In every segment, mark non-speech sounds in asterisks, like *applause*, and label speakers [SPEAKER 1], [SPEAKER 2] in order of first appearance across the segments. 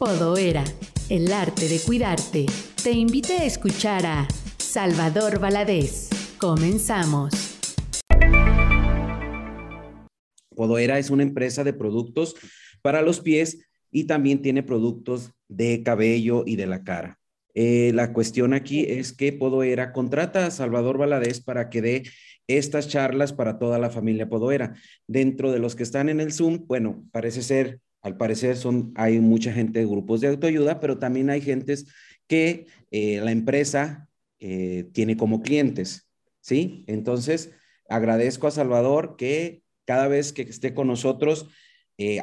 [SPEAKER 1] Podoera, el arte de cuidarte, te invita a escuchar a Salvador Valadez. Comenzamos.
[SPEAKER 2] Podoera es una empresa de productos para los pies y también tiene productos de cabello y de la cara. Eh, la cuestión aquí es que Podoera contrata a Salvador Valadez para que dé estas charlas para toda la familia Podoera. Dentro de los que están en el Zoom, bueno, parece ser, al parecer son, hay mucha gente de grupos de autoayuda, pero también hay gentes que eh, la empresa eh, tiene como clientes, ¿sí? Entonces, agradezco a Salvador que cada vez que esté con nosotros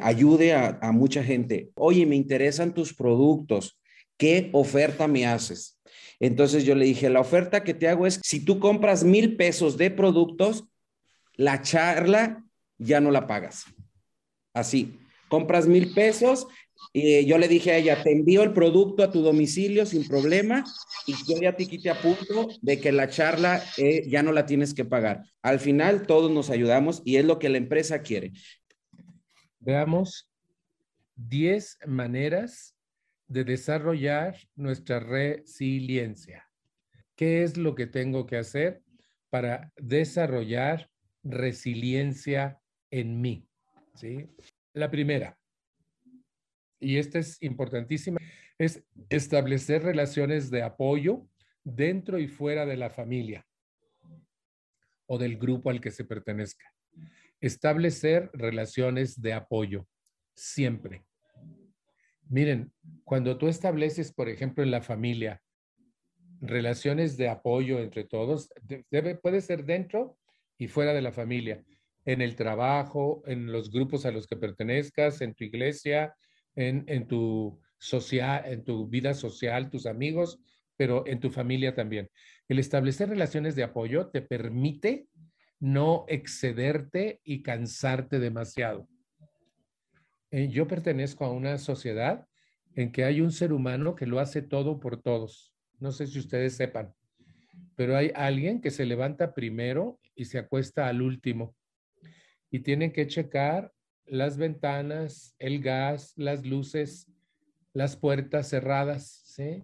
[SPEAKER 2] ayude a, a mucha gente. Oye, me interesan tus productos ¿qué oferta me haces? Entonces yo le dije, la oferta que te hago es, si tú compras mil pesos de productos, la charla ya no la pagas. Así, compras mil pesos y yo le dije a ella, te envío el producto a tu domicilio sin problema y yo ya te quite a punto de que la charla eh, ya no la tienes que pagar. Al final todos nos ayudamos y es lo que la empresa quiere.
[SPEAKER 3] Veamos 10 maneras de desarrollar nuestra resiliencia. ¿Qué es lo que tengo que hacer para desarrollar resiliencia en mí? ¿Sí? La primera, y esta es importantísima, es establecer relaciones de apoyo dentro y fuera de la familia o del grupo al que se pertenezca. Establecer relaciones de apoyo, siempre. Miren, cuando tú estableces, por ejemplo, en la familia, relaciones de apoyo entre todos, debe, puede ser dentro y fuera de la familia, en el trabajo, en los grupos a los que pertenezcas, en tu iglesia, en, en tu social, en tu vida social, tus amigos, pero en tu familia también. El establecer relaciones de apoyo te permite no excederte y cansarte demasiado. Eh, yo pertenezco a una sociedad en que hay un ser humano que lo hace todo por todos. No sé si ustedes sepan, pero hay alguien que se levanta primero y se acuesta al último. Y tienen que checar las ventanas, el gas, las luces, las puertas cerradas, ¿sí?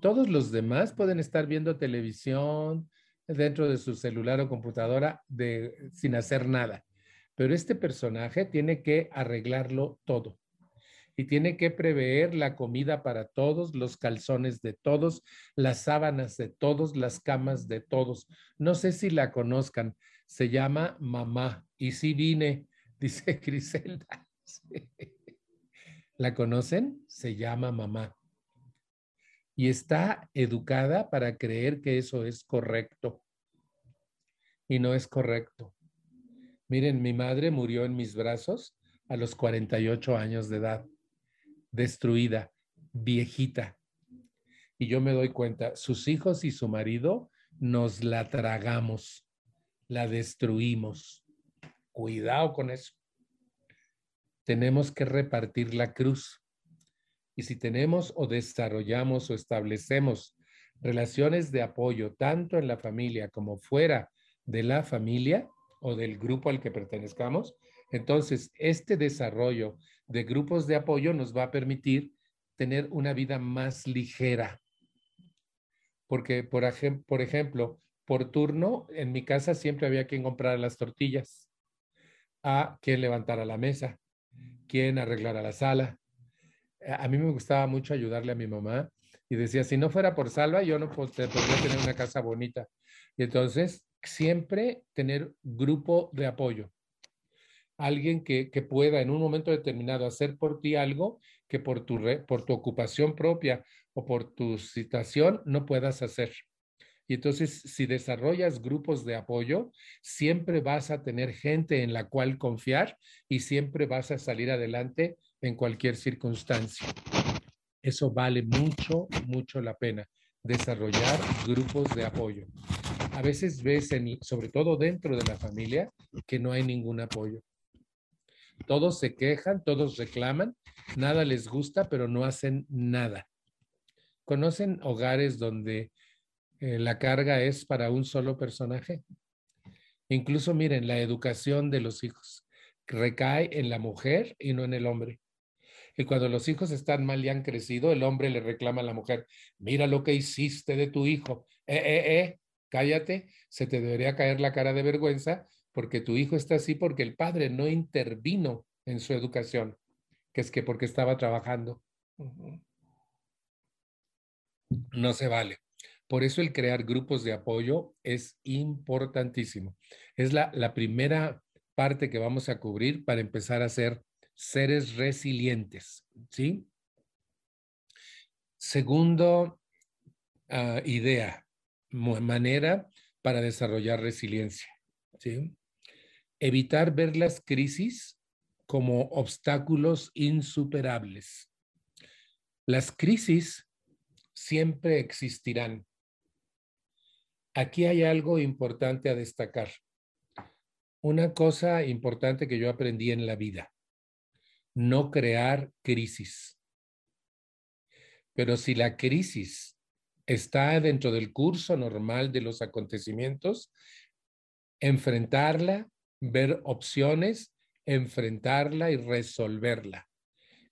[SPEAKER 3] Todos los demás pueden estar viendo televisión dentro de su celular o computadora de, sin hacer nada. Pero este personaje tiene que arreglarlo todo y tiene que prever la comida para todos, los calzones de todos, las sábanas de todos, las camas de todos. No sé si la conozcan, se llama Mamá. Y sí vine, *laughs* dice Griselda. *laughs* ¿La conocen? Se llama Mamá. Y está educada para creer que eso es correcto. Y no es correcto. Miren, mi madre murió en mis brazos a los 48 años de edad, destruida, viejita. Y yo me doy cuenta, sus hijos y su marido nos la tragamos, la destruimos. Cuidado con eso. Tenemos que repartir la cruz. Y si tenemos o desarrollamos o establecemos relaciones de apoyo tanto en la familia como fuera de la familia, o del grupo al que pertenezcamos. Entonces, este desarrollo de grupos de apoyo nos va a permitir tener una vida más ligera. Porque, por, por ejemplo, por turno, en mi casa siempre había quien comprar las tortillas, a quien levantara la mesa, quien arreglara la sala. A mí me gustaba mucho ayudarle a mi mamá y decía, si no fuera por Salva, yo no podría tener una casa bonita. Y entonces siempre tener grupo de apoyo. Alguien que, pueda en un momento determinado hacer por ti algo que por tu, por tu ocupación propia o por tu situación no puedas hacer. Y entonces, si desarrollas grupos de apoyo, siempre vas a tener gente en la cual confiar y siempre vas a salir adelante en cualquier circunstancia. Eso vale mucho, mucho la pena, desarrollar grupos de apoyo a veces ves, sobre todo dentro de la familia, que no hay ningún apoyo. Todos se quejan, todos reclaman, nada les gusta, pero no hacen nada. ¿Conocen hogares donde eh, la carga es para un solo personaje? Incluso miren, la educación de los hijos recae en la mujer y no en el hombre. Y cuando los hijos están mal y han crecido, el hombre le reclama a la mujer, mira lo que hiciste de tu hijo. Eh, eh, eh, cállate, se te debería caer la cara de vergüenza porque tu hijo está así porque el padre no intervino en su educación, que es que porque estaba trabajando. No se vale. Por eso el crear grupos de apoyo es importantísimo. Es la, primera parte que vamos a cubrir para empezar a ser seres resilientes, ¿sí? Segundo ah, idea, manera para desarrollar resiliencia, ¿sí? Evitar ver las crisis como obstáculos insuperables. Las crisis siempre existirán. Aquí hay algo importante a destacar. Una cosa importante que yo aprendí en la vida, no crear crisis. Pero si la crisis está dentro del curso normal de los acontecimientos, enfrentarla, ver opciones, enfrentarla y resolverla.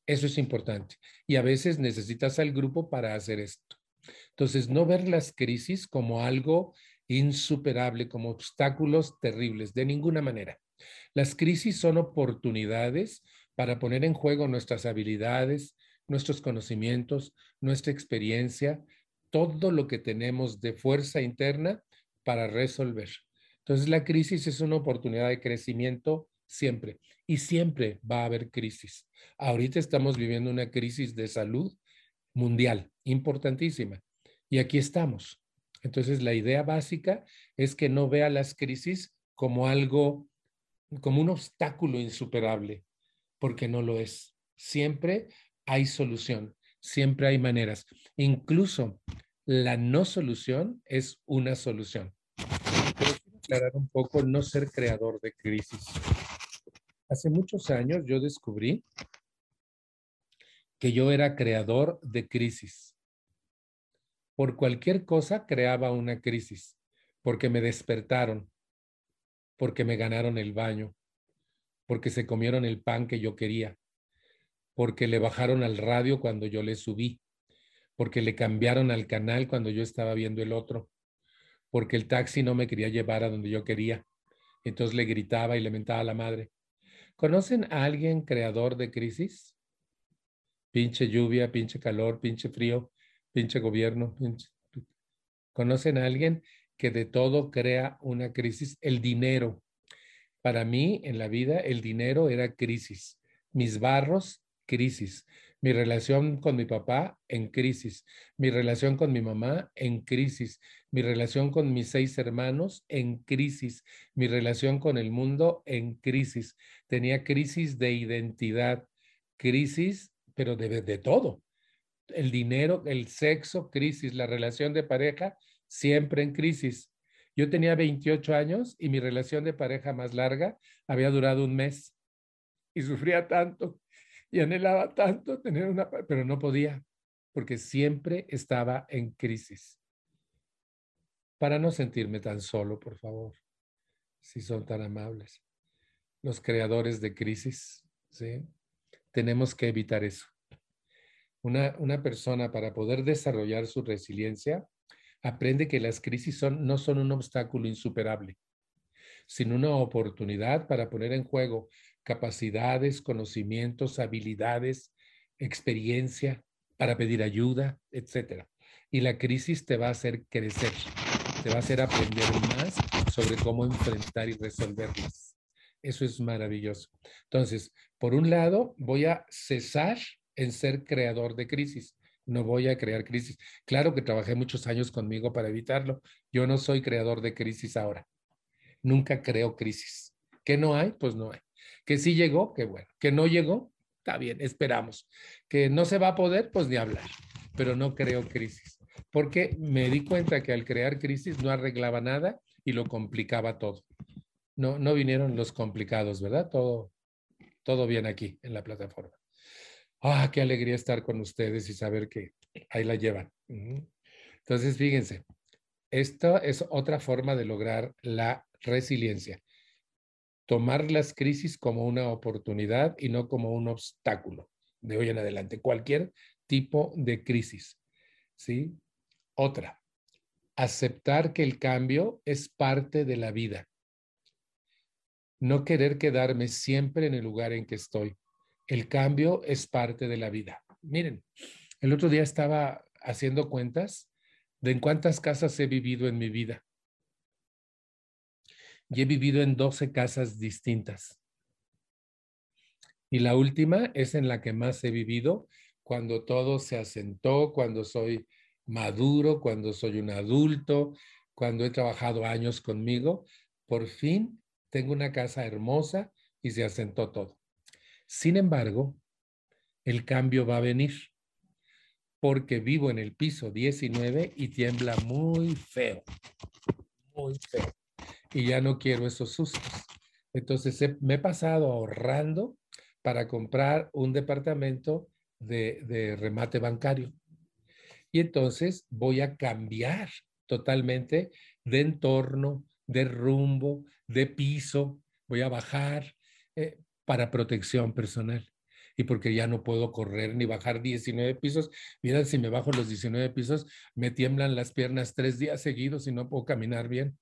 [SPEAKER 3] Eso es importante. Y a veces necesitas al grupo para hacer esto. Entonces, no ver las crisis como algo insuperable, como obstáculos terribles, de ninguna manera. Las crisis son oportunidades para poner en juego nuestras habilidades, nuestros conocimientos, nuestra experiencia, todo lo que tenemos de fuerza interna para resolver. Entonces la crisis es una oportunidad de crecimiento siempre y siempre va a haber crisis. Ahorita estamos viviendo una crisis de salud mundial importantísima y aquí estamos. Entonces, la idea básica es que no vea las crisis como algo, como un obstáculo insuperable, porque no lo es. Siempre hay solución, siempre hay maneras. Incluso la no solución es una solución. Quiero aclarar un poco no ser creador de crisis. Hace muchos años yo descubrí que yo era creador de crisis por cualquier cosa creaba una crisis, porque me despertaron, porque me ganaron el baño, porque se comieron el pan que yo quería, porque le bajaron al radio cuando yo le subí, porque le cambiaron al canal cuando yo estaba viendo el otro, porque el taxi no me quería llevar a donde yo quería. Entonces le gritaba y le mentaba a la madre. ¿Conocen a alguien creador de crisis? Pinche lluvia, pinche calor, pinche frío pinche gobierno. ¿Conocen a alguien que de todo crea una crisis? El dinero. Para mí, en la vida, el dinero era crisis. Mis barros, crisis. Mi relación con mi papá, en crisis. Mi relación con mi mamá, en crisis. Mi relación con mis seis hermanos, en crisis. Mi relación con el mundo, en crisis. Tenía crisis de identidad, crisis, pero de, de todo el dinero, el sexo, crisis, la relación de pareja, siempre en crisis. Yo tenía 28 años y mi relación de pareja más larga había durado un mes y sufría tanto y anhelaba tanto tener una, pero no podía porque siempre estaba en crisis. Para no sentirme tan solo, por favor, si son tan amables. Los creadores de crisis, ¿sí? Tenemos que evitar eso. Una, persona para poder desarrollar su resiliencia aprende que las crisis son, no son un obstáculo insuperable, sino una oportunidad para poner en juego capacidades, conocimientos, habilidades, experiencia, para pedir ayuda, etc. Y la crisis te va a hacer crecer, te va a hacer aprender más sobre cómo enfrentar y resolverlas. Eso es maravilloso. Entonces, por un lado, voy a cesar en ser creador de crisis. No voy a crear crisis. Claro que trabajé muchos años conmigo para evitarlo. Yo no soy creador de crisis ahora. Nunca creo crisis. ¿Que no hay? Pues no hay. Que sí llegó, qué bueno. Que no llegó, está bien, esperamos. Que no se va a poder, pues ni hablar. Pero no creo crisis. Porque me di cuenta que al crear crisis no arreglaba nada y lo complicaba todo. No, no vinieron los complicados, ¿verdad? Todo, todo bien aquí en la plataforma. Ah, qué alegría estar con ustedes y saber que ahí la llevan. Entonces, fíjense, esta es otra forma de lograr la resiliencia. Tomar las crisis como una oportunidad y no como un obstáculo. de hoy en adelante, cualquier tipo de crisis. ¿Sí? Otra, aceptar que el cambio es parte de la vida. No querer quedarme siempre en el lugar en que estoy. El cambio es parte de la vida. Miren, el otro día estaba haciendo cuentas de en cuántas casas he vivido en mi vida. Y he vivido en 12 casas distintas. Y la última es en la que más he vivido cuando todo se asentó, cuando soy maduro, cuando soy un adulto, cuando he trabajado años conmigo. Por fin tengo una casa hermosa y se asentó todo. Sin embargo, el cambio va a venir porque vivo en el piso 19 y tiembla muy feo, muy feo. Y ya no quiero esos sustos. Entonces me he pasado ahorrando para comprar un departamento de, remate bancario. Y entonces voy a cambiar totalmente de entorno, de rumbo, de piso. Voy a bajar eh, para protección personal y porque ya no puedo correr ni bajar 19 pisos. Mira, si me bajo los 19 pisos, me tiemblan las piernas tres días seguidos y no puedo caminar bien.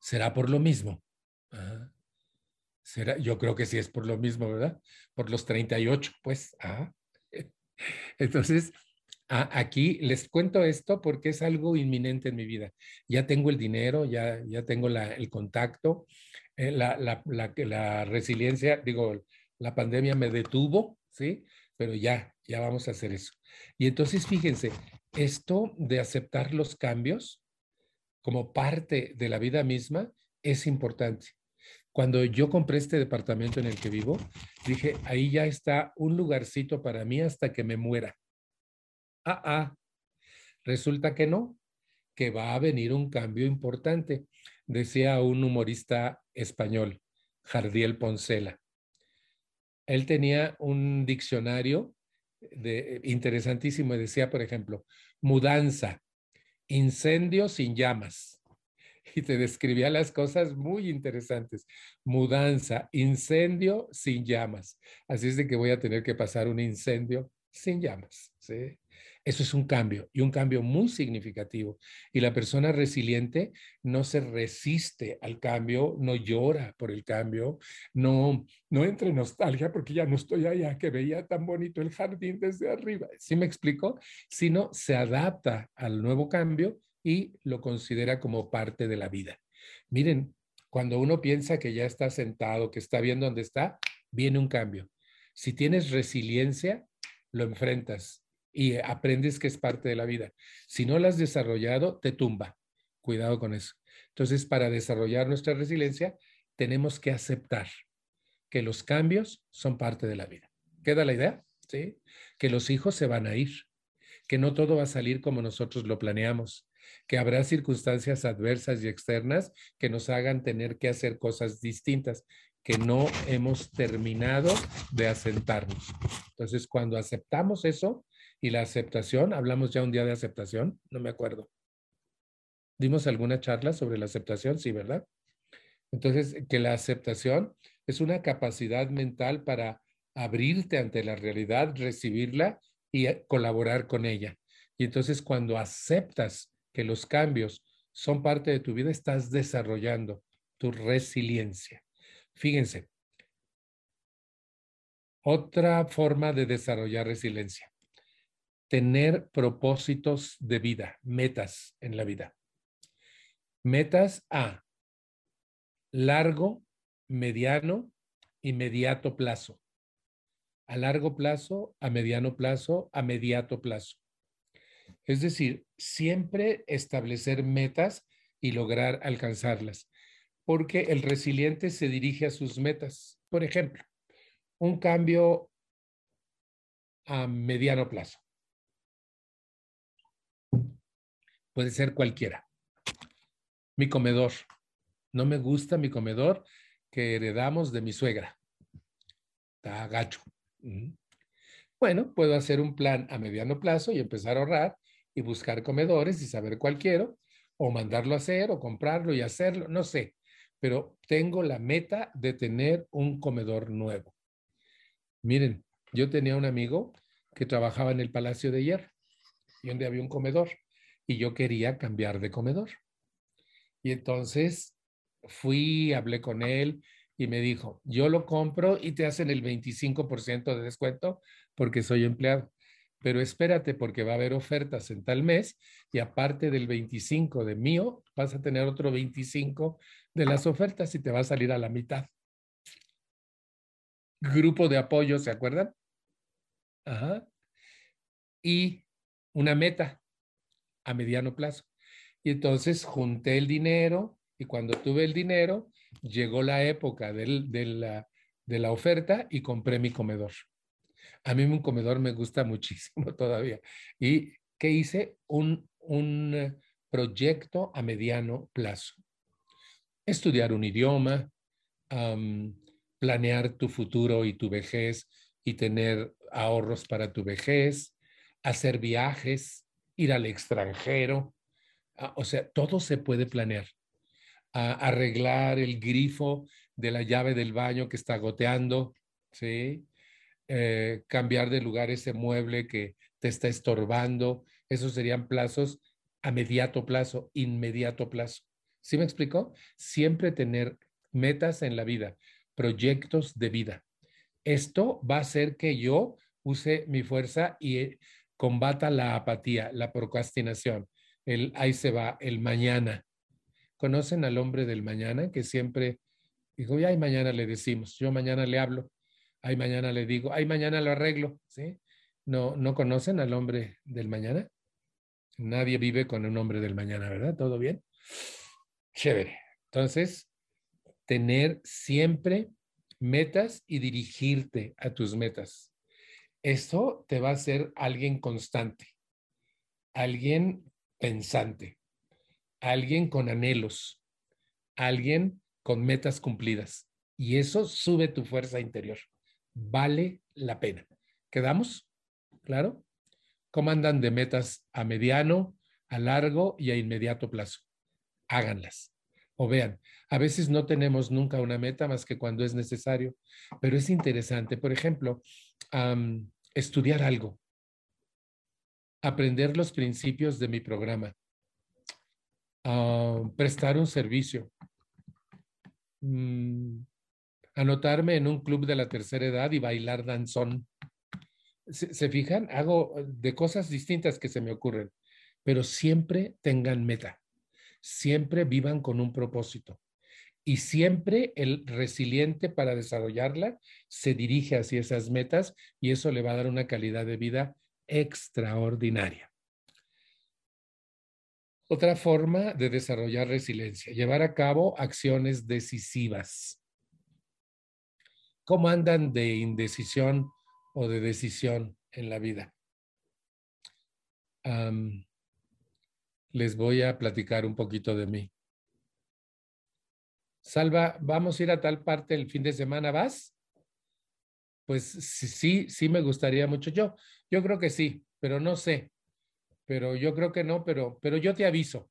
[SPEAKER 3] ¿Será por lo mismo? Ah, ¿Será? Yo creo que sí es por lo mismo, ¿verdad? Por los 38, pues. Ah. *laughs* Entonces, aquí les cuento esto porque es algo inminente en mi vida. Ya tengo el dinero, ya, ya tengo el contacto, eh, la, la, la, resiliencia, digo, la pandemia me detuvo, ¿sí? Pero ya, ya vamos a hacer eso. Y entonces, fíjense, esto de aceptar los cambios como parte de la vida misma es importante. Cuando yo compré este departamento en el que vivo, dije, ahí ya está un lugarcito para mí hasta que me muera. Ah, ah, resulta que no, que va a venir un cambio importante, decía un humorista español, Jardiel Poncela él tenía un diccionario de, interesantísimo y decía, por ejemplo, mudanza, incendio sin llamas. Y te describía las cosas muy interesantes. Mudanza, incendio sin llamas. Así es de que voy a tener que pasar un incendio sin llamas. ¿sí? Eso es un cambio y un cambio muy significativo. Y la persona resiliente no se resiste al cambio, no llora por el cambio, no, no entra en nostalgia porque ya no estoy allá, que veía tan bonito el jardín desde arriba. ¿Sí me explico? Sino se adapta al nuevo cambio y lo considera como parte de la vida. Miren, cuando uno piensa que ya está sentado, que está bien donde está, viene un cambio. Si tienes resiliencia, lo enfrentas y aprendes que es parte de la vida. Si no la has desarrollado, te tumba. Cuidado con eso. Entonces, para desarrollar nuestra resiliencia, tenemos que aceptar que los cambios son parte de la vida. ¿Queda la idea? ¿Sí? Que los hijos se van a ir, que no todo va a salir como nosotros lo planeamos, que habrá circunstancias adversas y externas que nos hagan tener que hacer cosas distintas, que no hemos terminado de asentarnos. Entonces, cuando aceptamos eso, y la aceptación, hablamos ya un día de aceptación, no me acuerdo. ¿Dimos alguna charla sobre la aceptación? Sí, ¿verdad? Entonces, que la aceptación es una capacidad mental para abrirte ante la realidad, recibirla y eh, colaborar con ella. Y entonces cuando aceptas que los cambios son parte de tu vida, estás desarrollando tu resiliencia. Fíjense, otra forma de desarrollar resiliencia tener propósitos de vida, metas en la vida. Metas a largo, mediano, inmediato plazo. A largo plazo, a mediano plazo, a mediato plazo. Es decir, siempre establecer metas y lograr alcanzarlas, porque el resiliente se dirige a sus metas. Por ejemplo, un cambio a mediano plazo. Puede ser cualquiera. Mi comedor. No me gusta mi comedor que heredamos de mi suegra. Está gacho. Bueno, puedo hacer un plan a mediano plazo y empezar a ahorrar y buscar comedores y saber cuál quiero, o mandarlo a hacer, o comprarlo y hacerlo, no sé. Pero tengo la meta de tener un comedor nuevo. Miren, Yo tenía un amigo que trabajaba en el Palacio de Hierro y donde había un comedor y yo quería cambiar de comedor. Y entonces fui, hablé con él y me dijo, yo lo compro y te hacen el 25% de descuento porque soy empleado. Pero espérate porque va a haber ofertas en tal mes y aparte del 25 de mío, vas a tener otro 25 de las ofertas y te va a salir a la mitad. Grupo de apoyo, ¿se acuerdan? Ajá. Y una meta a mediano plazo. Y entonces junté el dinero y cuando tuve el dinero, llegó la época de, la, de la oferta y compré mi comedor. A mí un comedor me gusta *laughs* muchísimo todavía. ¿Y qué hice? Un, un proyecto a mediano plazo. Estudiar un idioma, planear tu futuro y tu vejez y tener ahorros para tu vejez, hacer viajes, ir al extranjero. Ah, o sea, todo se puede planear. arreglar el grifo de la llave del baño que está goteando, ¿sí? Eh, cambiar de lugar ese mueble que te está estorbando. Esos serían plazos a mediato plazo, inmediato plazo. ¿Sí me explicó? Siempre tener metas en la vida, proyectos de vida. Esto va a hacer que yo use mi fuerza y combata la apatía, la procrastinación, el ahí se va, el mañana. ¿Conocen al hombre del mañana que siempre dijo, ay, mañana le decimos, yo mañana le hablo, ay, mañana le digo, ay, mañana lo arreglo, ¿sí? ¿No, ¿No conocen al hombre del mañana? Nadie vive con un hombre del mañana, ¿verdad? ¿Todo bien? Chévere. Entonces, tener siempre metas y dirigirte a tus metas. Esto te va a hacer alguien constante, alguien pensante, alguien con anhelos, alguien con metas cumplidas. Y eso sube tu fuerza interior. Vale la pena. ¿Quedamos? ¿Claro? ¿Cómo andan de metas a mediano, a largo y a inmediato plazo? Háganlas. O vean, a veces no tenemos nunca una meta más que cuando es necesario, pero es interesante. Por ejemplo, estudiar algo, aprender los principios de mi programa, prestar un servicio, mm, anotarme en un club de la tercera edad y bailar danzón. ¿Se, fijan? Hago de cosas distintas que se me ocurren, pero siempre tengan meta, siempre vivan con un propósito y siempre el resiliente para desarrollarla se dirige hacia esas metas y eso le va a dar una calidad de vida extraordinaria. Otra forma de desarrollar resiliencia, llevar a cabo acciones decisivas. ¿Cómo andan de indecisión o de decisión en la vida? les voy a platicar un poquito de mí. Salva, vamos a ir a tal parte el fin de semana, ¿vas? Pues sí, sí me gustaría mucho. Yo, yo creo que sí, pero no sé. Pero yo creo que no, pero, pero yo te aviso.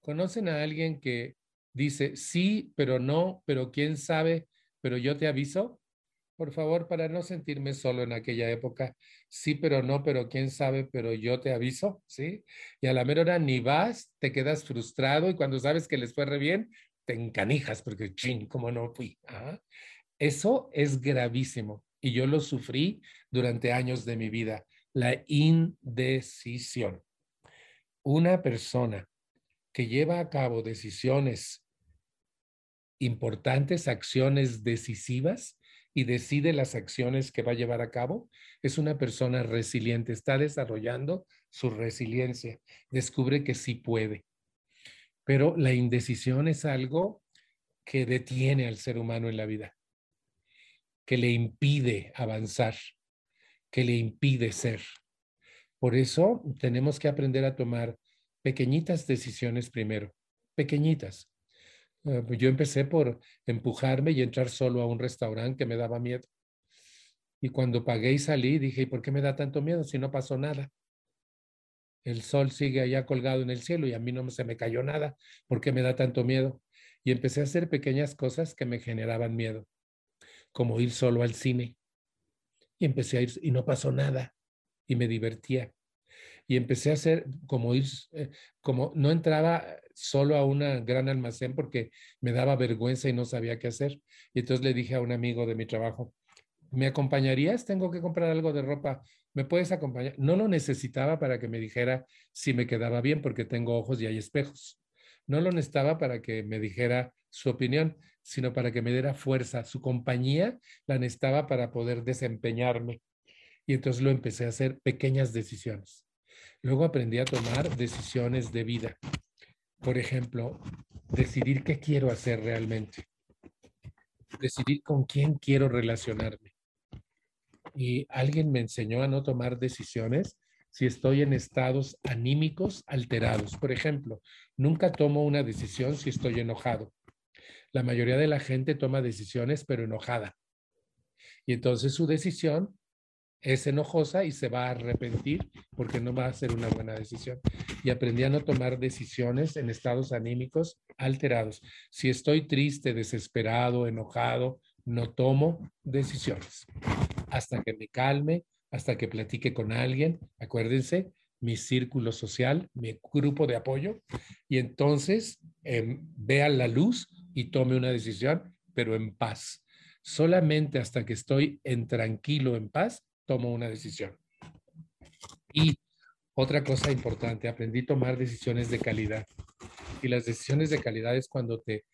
[SPEAKER 3] ¿Conocen a alguien que dice sí, pero no, pero quién sabe, pero yo te aviso? Por favor, para no sentirme solo en aquella época, sí, pero no, pero quién sabe, pero yo te aviso, ¿sí? Y a la mera hora ni vas, te quedas frustrado y cuando sabes que les fue re bien, te encanijas porque, ching, ¿cómo no fui? Eso es gravísimo y yo lo sufrí durante años de mi vida, la indecisión. Una persona que lleva a cabo decisiones importantes, acciones decisivas y decide las acciones que va a llevar a cabo, es una persona resiliente, está desarrollando su resiliencia, descubre que sí puede. Pero la indecisión es algo que detiene al ser humano en la vida, que le impide avanzar, que le impide ser. Por eso tenemos que aprender a tomar pequeñitas decisiones primero, pequeñitas. Eh, yo empecé por empujarme y entrar solo a un restaurante que me daba miedo. Y cuando pagué y salí, dije, ¿y por qué me da tanto miedo si no pasó nada? El sol sigue allá colgado en el cielo y a mí no se me cayó nada. ¿Por qué me da tanto miedo? Y empecé a hacer pequeñas cosas que me generaban miedo, como ir solo al cine. Y empecé a ir y no pasó nada y me divertía. Y empecé a hacer como ir, eh, como no entraba solo a un gran almacén porque me daba vergüenza y no sabía qué hacer. Y entonces le dije a un amigo de mi trabajo, ¿me acompañarías? Tengo que comprar algo de ropa. ¿Me puedes acompañar? No lo necesitaba para que me dijera si me quedaba bien porque tengo ojos y hay espejos. No lo necesitaba para que me dijera su opinión, sino para que me diera fuerza. Su compañía la necesitaba para poder desempeñarme. Y entonces lo empecé a hacer pequeñas decisiones. Luego aprendí a tomar decisiones de vida. Por ejemplo, decidir qué quiero hacer realmente. Decidir con quién quiero relacionarme. Y alguien me enseñó a no tomar decisiones si estoy en estados anímicos alterados. Por ejemplo, nunca tomo una decisión si estoy enojado. La mayoría de la gente toma decisiones pero enojada. Y entonces su decisión es enojosa y se va a arrepentir porque no va a ser una buena decisión. Y aprendí a no tomar decisiones en estados anímicos alterados. Si estoy triste, desesperado, enojado, no tomo decisiones hasta que me calme, hasta que platique con alguien. Acuérdense, mi círculo social, mi grupo de apoyo, y entonces eh, vea la luz y tome una decisión, pero en paz. Solamente hasta que estoy en tranquilo, en paz, tomo una decisión. Y otra cosa importante, aprendí a tomar decisiones de calidad. Y las decisiones de calidad es cuando te,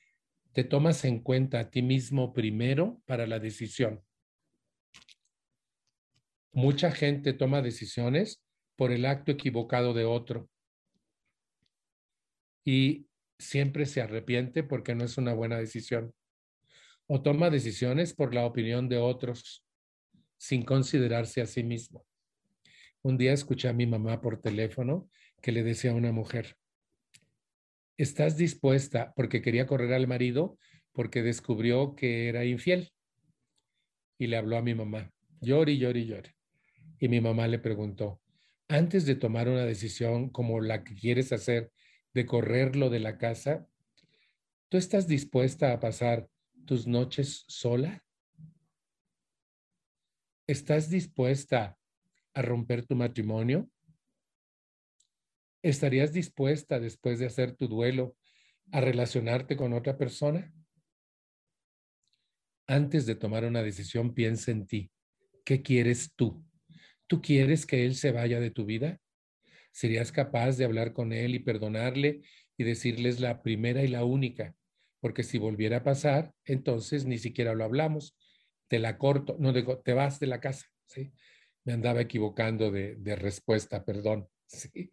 [SPEAKER 3] te tomas en cuenta a ti mismo primero para la decisión. Mucha gente toma decisiones por el acto equivocado de otro y siempre se arrepiente porque no es una buena decisión. O toma decisiones por la opinión de otros sin considerarse a sí mismo. Un día escuché a mi mamá por teléfono que le decía a una mujer, ¿estás dispuesta? Porque quería correr al marido porque descubrió que era infiel. Y le habló a mi mamá, llore, llore, llore. Y mi mamá le preguntó, antes de tomar una decisión como la que quieres hacer de correrlo de la casa, ¿tú estás dispuesta a pasar tus noches sola? ¿Estás dispuesta a romper tu matrimonio? ¿Estarías dispuesta después de hacer tu duelo a relacionarte con otra persona? Antes de tomar una decisión, piensa en ti. ¿Qué quieres tú? ¿Tú quieres que él se vaya de tu vida? ¿Serías capaz de hablar con él y perdonarle y decirles la primera y la única? Porque si volviera a pasar, entonces ni siquiera lo hablamos te la corto, no digo, te vas de la casa, ¿sí? Me andaba equivocando de, respuesta, perdón, *laughs* ¿sí?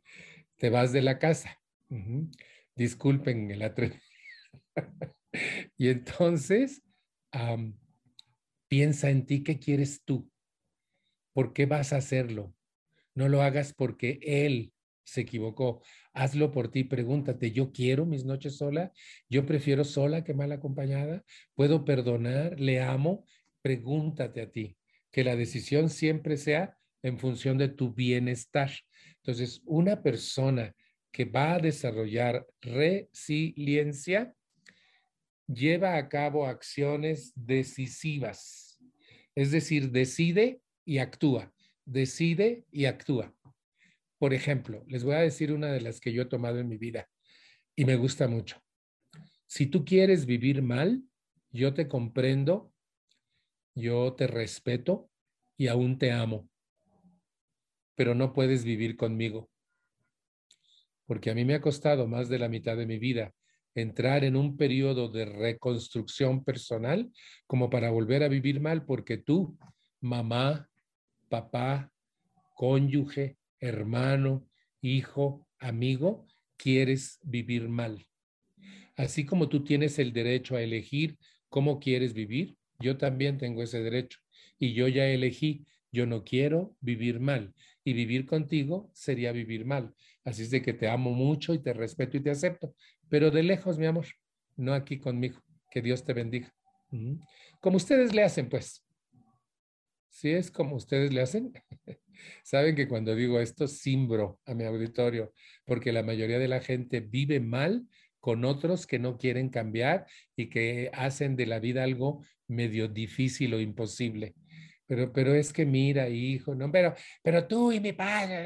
[SPEAKER 3] Te vas de la casa. Disculpen el atrevimiento. *laughs* y entonces, piensa en ti, ¿qué quieres tú? ¿Por qué vas a hacerlo? No lo hagas porque él se equivocó. Hazlo por ti. Pregúntate, ¿yo quiero mis noches sola? ¿Yo prefiero sola que mal acompañada? ¿Puedo perdonar? ¿Le amo? pregúntate a ti, que la decisión siempre sea en función de tu bienestar. Entonces, una persona que va a desarrollar resiliencia lleva a cabo acciones decisivas, es decir, decide y actúa, decide y actúa. Por ejemplo, les voy a decir una de las que yo he tomado en mi vida y me gusta mucho. Si tú quieres vivir mal, yo te comprendo yo te respeto y aún te amo, pero no puedes vivir conmigo. Porque a mí me ha costado más de la mitad de mi vida entrar en un periodo de reconstrucción personal como para volver a vivir mal, porque tú, mamá, papá, cónyuge, hermano, hijo, amigo, quieres vivir mal. Así como tú tienes el derecho a elegir cómo quieres vivir, yo también tengo ese derecho y yo ya elegí, yo no quiero vivir mal y vivir contigo sería vivir mal. Así es de que te amo mucho y te respeto y te acepto, pero de lejos, mi amor, no aquí conmigo. Que Dios te bendiga. Como ustedes le hacen, pues. Si es como ustedes le hacen, *laughs* saben que cuando digo esto, simbro a mi auditorio, porque la mayoría de la gente vive mal con otros que no quieren cambiar y que hacen de la vida algo medio difícil o imposible. Pero, pero es que mira, hijo, no, pero, pero tú y mi padre,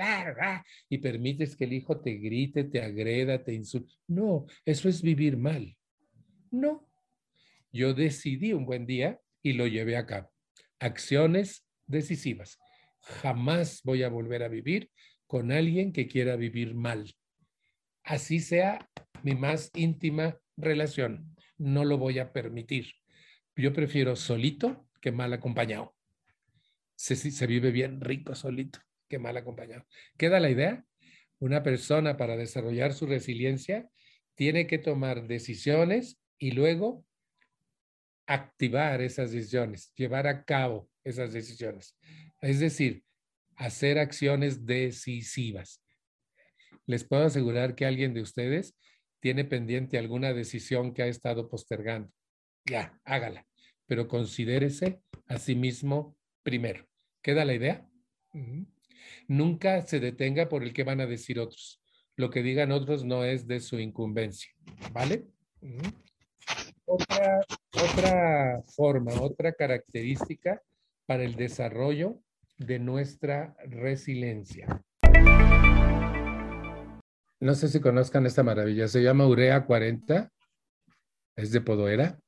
[SPEAKER 3] y permites que el hijo te grite, te agreda, te insulte. No, eso es vivir mal. No. Yo decidí un buen día y lo llevé a cabo. Acciones decisivas. Jamás voy a volver a vivir con alguien que quiera vivir mal. Así sea mi más íntima relación. No lo voy a permitir. Yo prefiero solito que mal acompañado. Se, vive bien rico solito que mal acompañado. ¿Queda la idea? Una persona para desarrollar su resiliencia tiene que tomar decisiones y luego activar esas decisiones, llevar a cabo esas decisiones. Es decir, hacer acciones decisivas. Les puedo asegurar que alguien de ustedes tiene pendiente alguna decisión que ha estado postergando. Ya, hágala, pero considérese a sí mismo primero. ¿Queda la idea? Nunca se detenga por el que van a decir otros. Lo que digan otros no es de su incumbencia, ¿vale? Otra, forma, otra característica para el desarrollo de nuestra resiliencia. No sé si conozcan esta maravilla, se llama Urea 40, es de Podoera.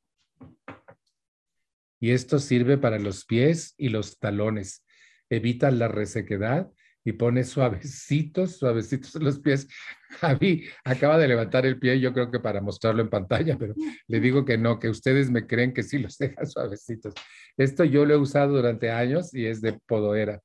[SPEAKER 3] Y esto sirve para los pies y los talones. Evita la resequedad y pone suavecitos, suavecitos los pies. *laughs* Javi acaba de levantar el pie, yo creo que para mostrarlo en pantalla, pero le digo que no, que ustedes me creen que sí los *laughs* deja suavecitos. Esto yo lo he usado durante años y es de podoera.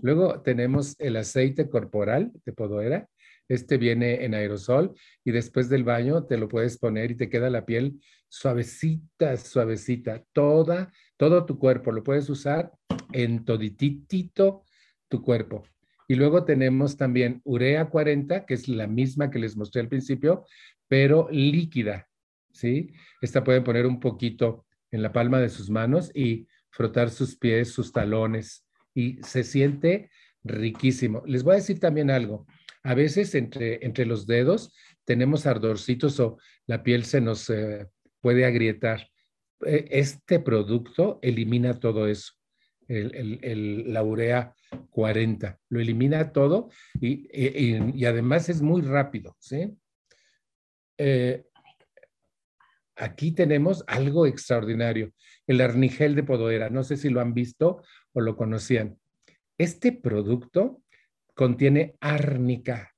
[SPEAKER 3] Luego tenemos el aceite corporal de podoera. Este viene en aerosol y después del baño te lo puedes poner y te queda la piel suavecita, suavecita. Toda, todo tu cuerpo lo puedes usar en toditito tu cuerpo. Y luego tenemos también urea 40, que es la misma que les mostré al principio, pero líquida, ¿sí? Esta pueden poner un poquito en la palma de sus manos y frotar sus pies, sus talones, y se siente riquísimo. Les voy a decir también algo. A veces entre, entre los dedos tenemos ardorcitos o la piel se nos eh, puede agrietar. E, este producto elimina todo eso el, la urea 40. Lo elimina todo y, además es muy rápido. ¿sí? Eh, aquí tenemos algo extraordinario, el arnigel de Podoera. No sé si lo han visto o lo conocían. Este producto contiene árnica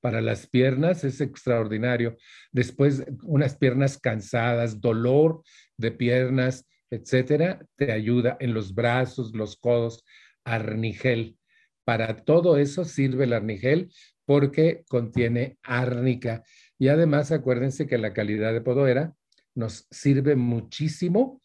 [SPEAKER 3] para las piernas, es extraordinario. Después, unas piernas cansadas, dolor de piernas, etcétera, te ayuda en los brazos, los codos, arnigel. Para todo eso sirve el arnigel porque contiene árnica. Y además, acuérdense que la calidad de podoera nos sirve muchísimo,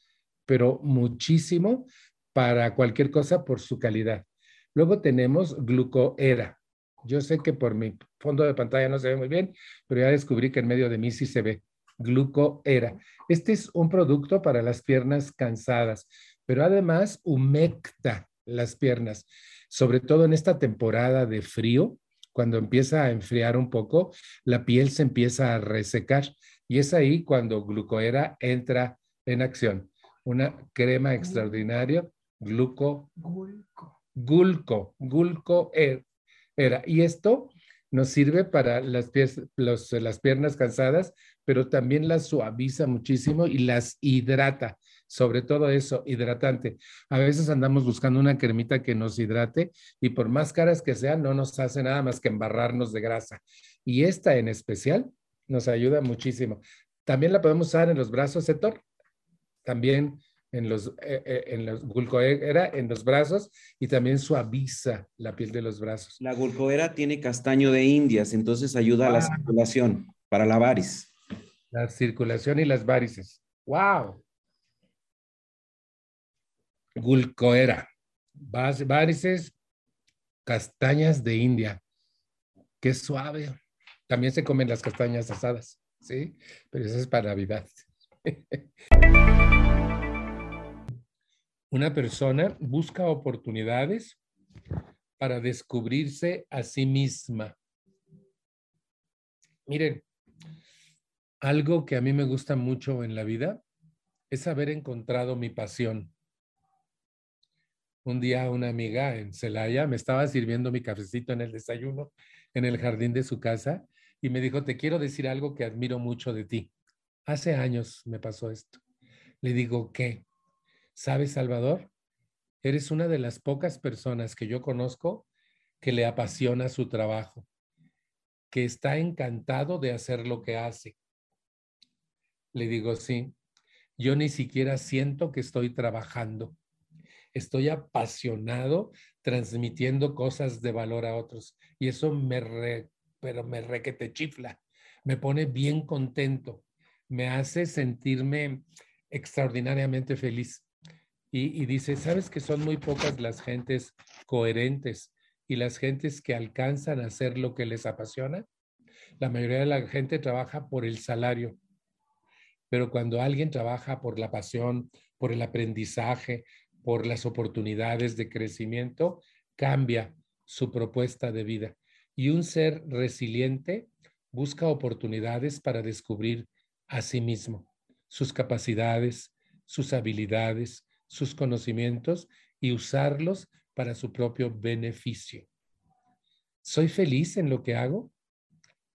[SPEAKER 3] pero muchísimo para cualquier cosa por su calidad. Luego tenemos glucoera. Yo sé que por mi fondo de pantalla no se ve muy bien, pero ya descubrí que en medio de mí sí se ve glucoera. Este es un producto para las piernas cansadas, pero además humecta las piernas, sobre todo en esta temporada de frío, cuando empieza a enfriar un poco, la piel se empieza a resecar y es ahí cuando glucoera entra en acción. Una crema extraordinaria, gluco, gulco, gulco, gulco era. Y esto nos sirve para las, las piernas cansadas, pero también las suaviza muchísimo y las hidrata, sobre todo eso, hidratante. A veces andamos buscando una cremita que nos hidrate y por más caras que sean, no nos hace nada más que embarrarnos de grasa. Y esta en especial nos ayuda muchísimo. También la podemos usar en los brazos, Héctor. También en los, eh, eh, en los gulcoera en los brazos y también suaviza la piel de los brazos.
[SPEAKER 2] La gulcoera tiene castaño de indias, entonces ayuda a la circulación para la varis.
[SPEAKER 3] La circulación y las varices. ¡Wow! Gulcoera. Varices, castañas de India. Qué suave. También se comen las castañas asadas, ¿sí? Pero eso es para Navidad. *laughs* Una persona busca oportunidades para descubrirse a sí misma. Miren, algo que a mí me gusta mucho en la vida es haber encontrado mi pasión. Un día una amiga en Celaya me estaba sirviendo mi cafecito en el desayuno en el jardín de su casa y me dijo, te quiero decir algo que admiro mucho de ti. Hace años me pasó esto. Le digo, ¿qué? ¿Sabes, Salvador? Eres una de las pocas personas que yo conozco que le apasiona su trabajo, que está encantado de hacer lo que hace. Le digo, sí, yo ni siquiera siento que estoy trabajando. Estoy apasionado transmitiendo cosas de valor a otros. Y eso me re, pero me re que te chifla. Me pone bien contento. Me hace sentirme extraordinariamente feliz. Y, dice, ¿sabes que son muy pocas las gentes coherentes y las gentes que alcanzan a hacer lo que les apasiona? La mayoría de la gente trabaja por el salario, pero cuando alguien trabaja por la pasión, por el aprendizaje, por las oportunidades de crecimiento, cambia su propuesta de vida. Y un ser resiliente busca oportunidades para descubrir a sí mismo, sus capacidades, sus habilidades, sus conocimientos y usarlos para su propio beneficio. ¿Soy feliz en lo que hago?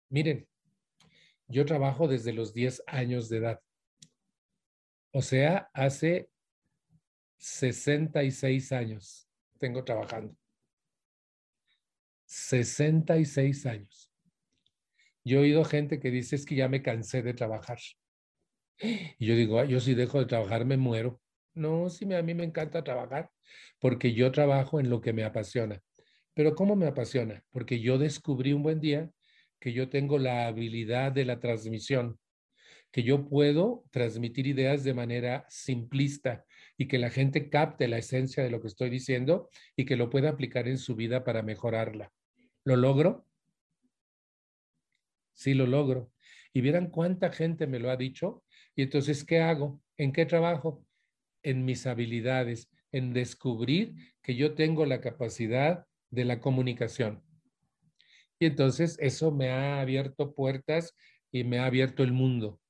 [SPEAKER 3] Miren, yo trabajo desde los 10 años de edad. O sea, hace 66 años tengo trabajando. 66 años. Yo he oído gente que dice es que ya me cansé de trabajar. Y yo digo, yo si dejo de trabajar me muero. No, sí, a mí me encanta trabajar porque yo trabajo en lo que me apasiona. Pero ¿cómo me apasiona? Porque yo descubrí un buen día que yo tengo la habilidad de la transmisión, que yo puedo transmitir ideas de manera simplista y que la gente capte la esencia de lo que estoy diciendo y que lo pueda aplicar en su vida para mejorarla. ¿Lo logro? Sí, lo logro. Y vieran cuánta gente me lo ha dicho. Y entonces, ¿qué hago? ¿En qué trabajo? en mis habilidades, en descubrir que yo tengo la capacidad de la comunicación. Y entonces eso me ha abierto puertas y me ha abierto el mundo.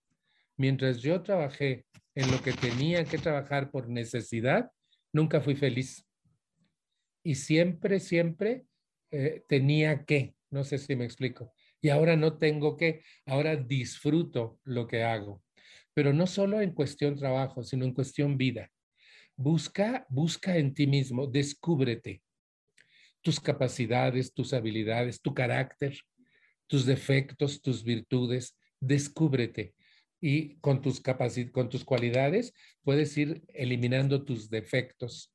[SPEAKER 3] Mientras yo trabajé en lo que tenía que trabajar por necesidad, nunca fui feliz. Y siempre, siempre eh, tenía que, no sé si me explico. Y ahora no tengo que, ahora disfruto lo que hago pero no solo en cuestión trabajo, sino en cuestión vida. Busca, busca en ti mismo, descúbrete tus capacidades, tus habilidades, tu carácter, tus defectos, tus virtudes, descúbrete. Y con tus, con tus cualidades puedes ir eliminando tus defectos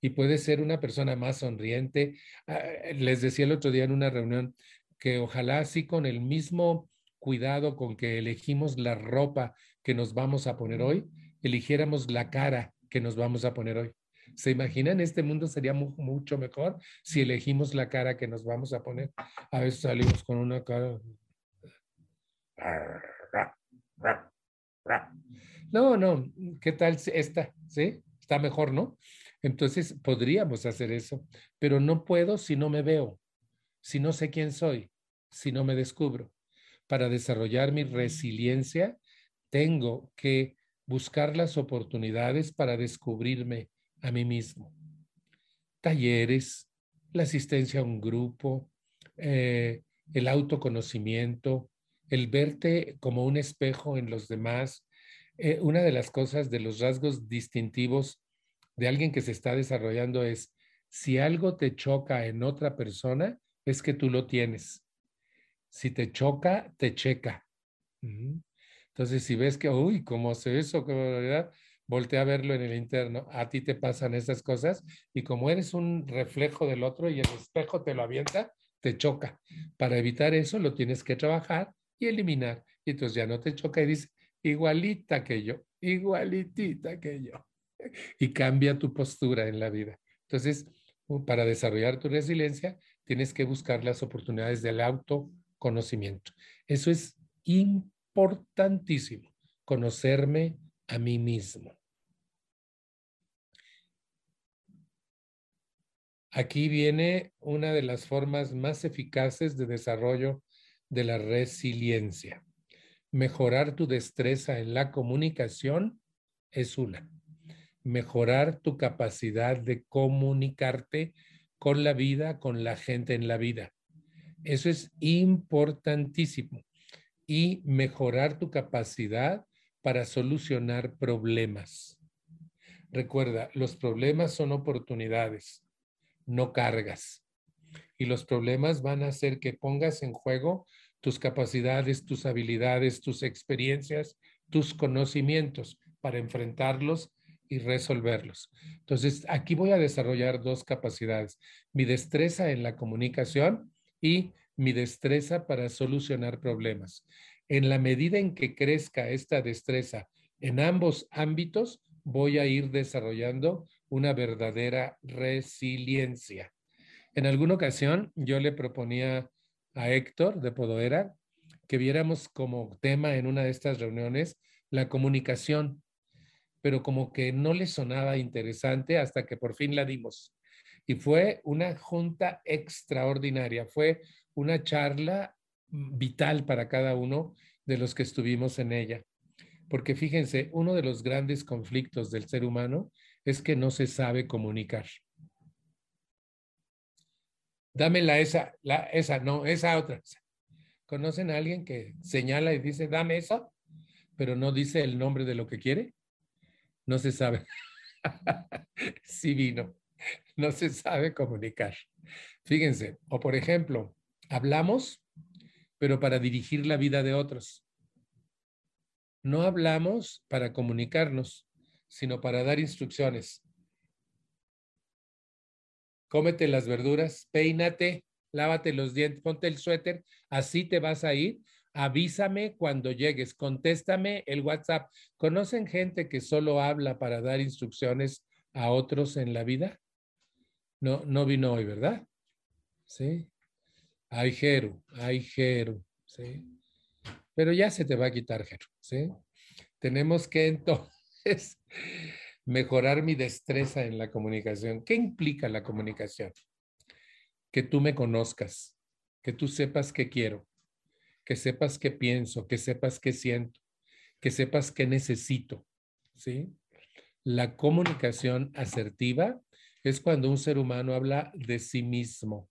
[SPEAKER 3] y puedes ser una persona más sonriente. Ah, les decía el otro día en una reunión que ojalá así con el mismo cuidado con que elegimos la ropa que nos vamos a poner hoy, eligiéramos la cara que nos vamos a poner hoy. ¿Se imaginan? Este mundo sería mucho mejor si elegimos la cara que nos vamos a poner. A veces salimos con una cara. No, no, ¿qué tal esta? ¿Sí? Está mejor, ¿no? Entonces podríamos hacer eso, pero no puedo si no me veo, si no sé quién soy, si no me descubro. Para desarrollar mi resiliencia, tengo que buscar las oportunidades para descubrirme a mí mismo. Talleres, la asistencia a un grupo, eh, el autoconocimiento, el verte como un espejo en los demás. Eh, una de las cosas de los rasgos distintivos de alguien que se está desarrollando es, si algo te choca en otra persona, es que tú lo tienes. Si te choca, te checa. Entonces, si ves que, uy, ¿cómo hace eso? Voltea a verlo en el interno. A ti te pasan esas cosas y como eres un reflejo del otro y el espejo te lo avienta, te choca. Para evitar eso, lo tienes que trabajar y eliminar. Y entonces ya no te choca y dice, igualita que yo, igualitita que yo. *laughs* Y cambia tu postura en la vida. Entonces, para desarrollar tu resiliencia, tienes que buscar las oportunidades del autoconocimiento. Eso es importantísimo, conocerme a mí mismo. Aquí viene una de las formas más eficaces de desarrollo de la resiliencia. Mejorar tu destreza en la comunicación es una. mejorar tu capacidad de comunicarte con la vida, con la gente en la vida. Eso es importantísimo. Y mejorar tu capacidad para solucionar problemas. Recuerda, los problemas son oportunidades, no cargas. Y los problemas van a hacer que pongas en juego tus capacidades, tus habilidades, tus experiencias, tus conocimientos para enfrentarlos y resolverlos. Entonces, aquí voy a desarrollar dos capacidades, mi destreza en la comunicación y mi destreza para solucionar problemas. En la medida en que crezca esta destreza en ambos ámbitos, voy a ir desarrollando una verdadera resiliencia. En alguna ocasión yo le proponía a Héctor de Podoera que viéramos como tema en una de estas reuniones la comunicación, pero como que no le sonaba interesante hasta que por fin la dimos. Y fue una junta extraordinaria, fue una charla vital para cada uno de los que estuvimos en ella. Porque fíjense, uno de los grandes conflictos del ser humano es que no se sabe comunicar. Dámela esa, esa, no, esa otra. ¿Conocen a alguien que señala y dice, dame eso, pero no dice el nombre de lo que quiere? No se sabe. *laughs* sí vino. No se sabe comunicar. Fíjense, o por ejemplo, hablamos, pero para dirigir la vida de otros. No hablamos para comunicarnos, sino para dar instrucciones cómete las verduras, peínate, lávate los dientes, ponte el suéter, así te vas a ir. Avísame cuando llegues, contéstame el WhatsApp. ¿Conocen gente que solo habla para dar instrucciones a otros en la vida? No, no vino hoy, ¿verdad? Sí. Ay, Jeru, ay, Jeru, sí. Pero ya se te va a quitar, Jeru, ¿sí? Tenemos que entonces mejorar mi destreza en la comunicación. ¿Qué implica la comunicación? Que tú me conozcas, que tú sepas qué quiero, que sepas qué pienso, que sepas qué siento, que sepas qué necesito. ¿Sí? La comunicación asertiva es cuando un ser humano habla de sí mismo,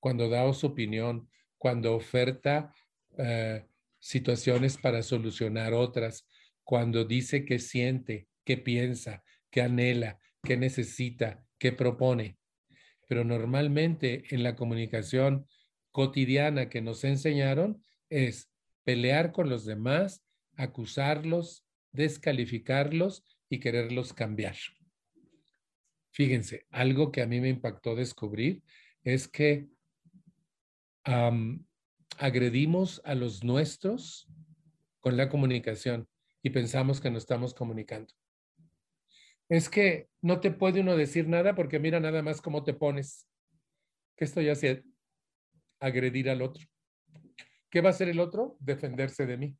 [SPEAKER 3] cuando da su opinión, cuando oferta eh, situaciones para solucionar otras, cuando dice que siente, qué piensa, qué anhela, qué necesita, qué propone. Pero normalmente en la comunicación cotidiana que nos enseñaron es pelear con los demás, acusarlos, descalificarlos y quererlos cambiar. Fíjense, algo que a mí me impactó descubrir es que agredimos a los nuestros con la comunicación y pensamos que nos estamos comunicando es que no te puede uno decir nada porque mira nada más cómo te pones. ¿Qué estoy haciendo? Agredir al otro. ¿Qué va a hacer el otro? Defenderse de mí.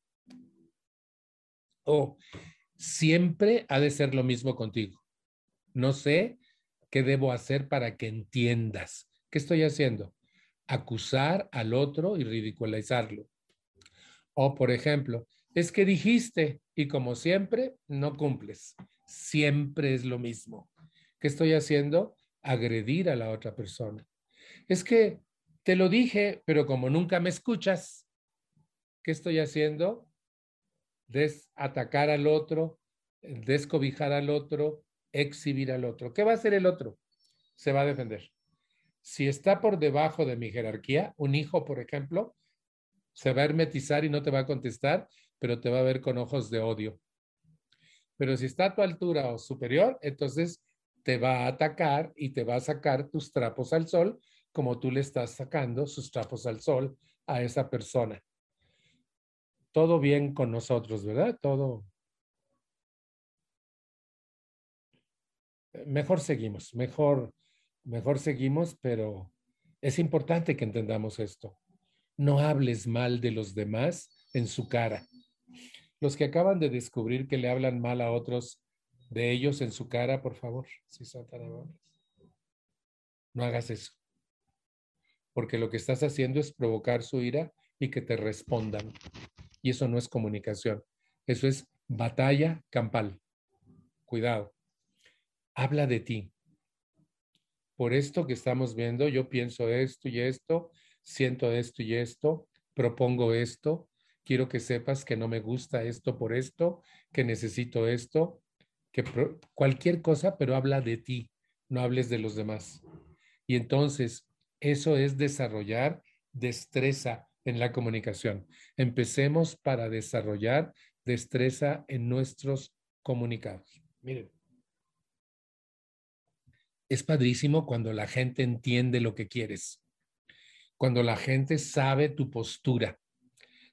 [SPEAKER 3] O siempre ha de ser lo mismo contigo. No sé qué debo hacer para que entiendas. ¿Qué estoy haciendo? Acusar al otro y ridiculizarlo. O, por ejemplo, es que dijiste y como siempre, no cumples siempre es lo mismo. ¿Qué estoy haciendo? Agredir a la otra persona. Es que te lo dije, pero como nunca me escuchas, ¿qué estoy haciendo? Desatacar al otro, descobijar al otro, exhibir al otro. ¿Qué va a hacer el otro? Se va a defender. Si está por debajo de mi jerarquía, un hijo, por ejemplo, se va a hermetizar y no te va a contestar, pero te va a ver con ojos de odio. Pero si está a tu altura o superior, entonces te va a atacar y te va a sacar tus trapos al sol como tú le estás sacando sus trapos al sol a esa persona. Todo bien con nosotros, ¿verdad? Todo. Mejor seguimos, mejor, mejor seguimos, pero es importante que entendamos esto. No hables mal de los demás en su cara. Los que acaban de descubrir que le hablan mal a otros de ellos en su cara, por favor, si son tan amables. No hagas eso. Porque lo que estás haciendo es provocar su ira y que te respondan. Y eso no es comunicación. Eso es batalla campal. cuidado, habla de ti. Por esto que estamos viendo, yo pienso esto y esto, siento esto y esto, propongo esto, quiero que sepas que no me gusta esto por esto, que necesito esto, que cualquier cosa, pero habla de ti, no hables de los demás. Y entonces, eso es desarrollar destreza en la comunicación. Empecemos para desarrollar destreza en nuestros comunicados. Miren, es padrísimo cuando la gente entiende lo que quieres, cuando la gente sabe tu postura,